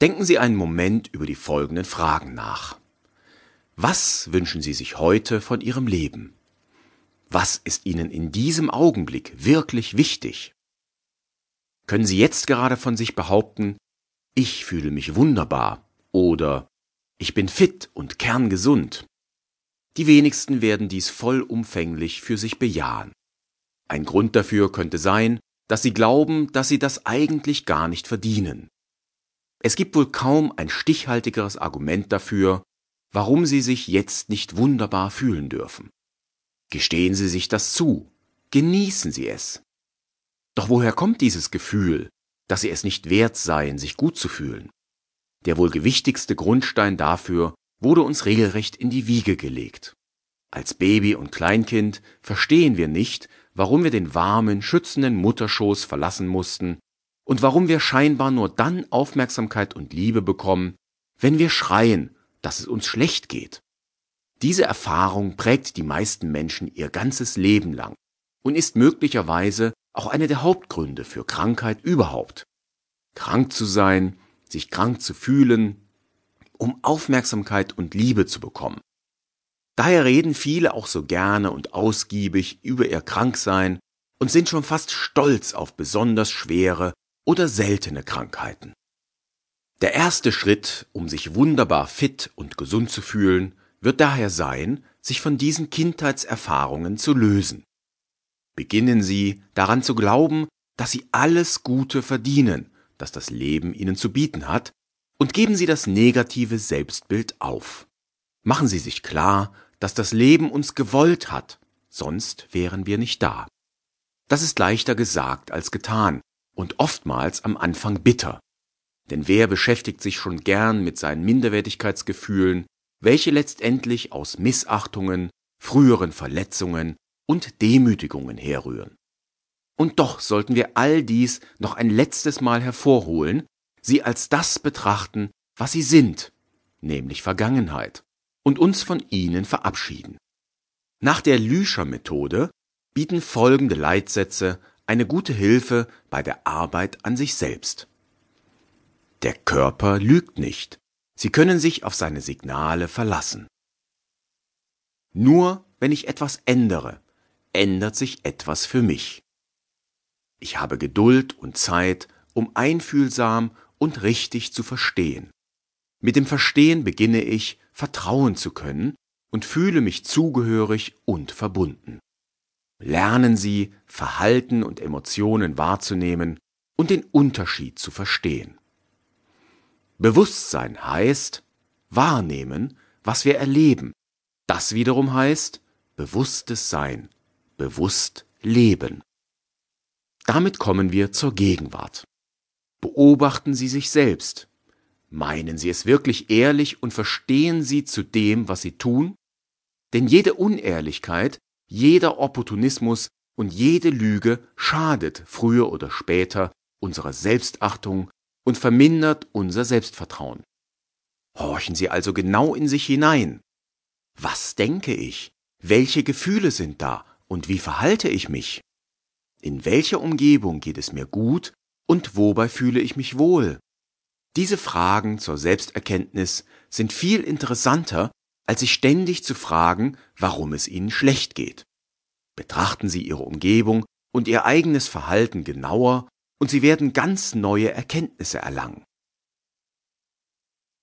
Denken Sie einen Moment über die folgenden Fragen nach. Was wünschen Sie sich heute von Ihrem Leben? Was ist Ihnen in diesem Augenblick wirklich wichtig? Können Sie jetzt gerade von sich behaupten, ich fühle mich wunderbar oder ich bin fit und kerngesund? Die wenigsten werden dies vollumfänglich für sich bejahen. Ein Grund dafür könnte sein, dass sie glauben, dass sie das eigentlich gar nicht verdienen. Es gibt wohl kaum ein stichhaltigeres Argument dafür, warum Sie sich jetzt nicht wunderbar fühlen dürfen. Gestehen Sie sich das zu, genießen Sie es. Doch woher kommt dieses Gefühl, dass Sie es nicht wert seien, sich gut zu fühlen? Der wohl gewichtigste Grundstein dafür wurde uns regelrecht in die Wiege gelegt. Als Baby und Kleinkind verstehen wir nicht, warum wir den warmen, schützenden Mutterschoß verlassen mussten und warum wir scheinbar nur dann Aufmerksamkeit und Liebe bekommen, wenn wir schreien, dass es uns schlecht geht. Diese Erfahrung prägt die meisten Menschen ihr ganzes Leben lang und ist möglicherweise auch eine der Hauptgründe für Krankheit überhaupt. Krank zu sein, sich krank zu fühlen, um Aufmerksamkeit und Liebe zu bekommen. Daher reden viele auch so gerne und ausgiebig über ihr Kranksein und sind schon fast stolz auf besonders schwere oder seltene Krankheiten. Der erste Schritt, um sich wunderbar fit und gesund zu fühlen, wird daher sein, sich von diesen Kindheitserfahrungen zu lösen. Beginnen Sie daran zu glauben, dass Sie alles Gute verdienen, das das Leben Ihnen zu bieten hat, und geben Sie das negative Selbstbild auf. Machen Sie sich klar, dass das Leben uns gewollt hat, sonst wären wir nicht da. Das ist leichter gesagt als getan, und oftmals am Anfang bitter. Denn wer beschäftigt sich schon gern mit seinen Minderwertigkeitsgefühlen, welche letztendlich aus Missachtungen, früheren Verletzungen und Demütigungen herrühren. Und doch sollten wir all dies noch ein letztes Mal hervorholen, sie als das betrachten, was sie sind, nämlich Vergangenheit, und uns von ihnen verabschieden. Nach der Lüscher Methode bieten folgende Leitsätze eine gute Hilfe bei der Arbeit an sich selbst. Der Körper lügt nicht. Sie können sich auf seine Signale verlassen. Nur wenn ich etwas ändere, ändert sich etwas für mich. Ich habe Geduld und Zeit, um einfühlsam und richtig zu verstehen. Mit dem Verstehen beginne ich, vertrauen zu können und fühle mich zugehörig und verbunden. Lernen Sie, Verhalten und Emotionen wahrzunehmen und den Unterschied zu verstehen. Bewusstsein heißt wahrnehmen, was wir erleben. Das wiederum heißt bewusstes Sein, bewusst leben. Damit kommen wir zur Gegenwart. Beobachten Sie sich selbst. Meinen Sie es wirklich ehrlich und verstehen Sie zu dem, was Sie tun? Denn jede Unehrlichkeit jeder Opportunismus und jede Lüge schadet früher oder später unserer Selbstachtung und vermindert unser Selbstvertrauen. Horchen Sie also genau in sich hinein. Was denke ich? Welche Gefühle sind da und wie verhalte ich mich? In welcher Umgebung geht es mir gut und wobei fühle ich mich wohl? Diese Fragen zur Selbsterkenntnis sind viel interessanter als sich ständig zu fragen, warum es ihnen schlecht geht. Betrachten Sie Ihre Umgebung und Ihr eigenes Verhalten genauer und Sie werden ganz neue Erkenntnisse erlangen.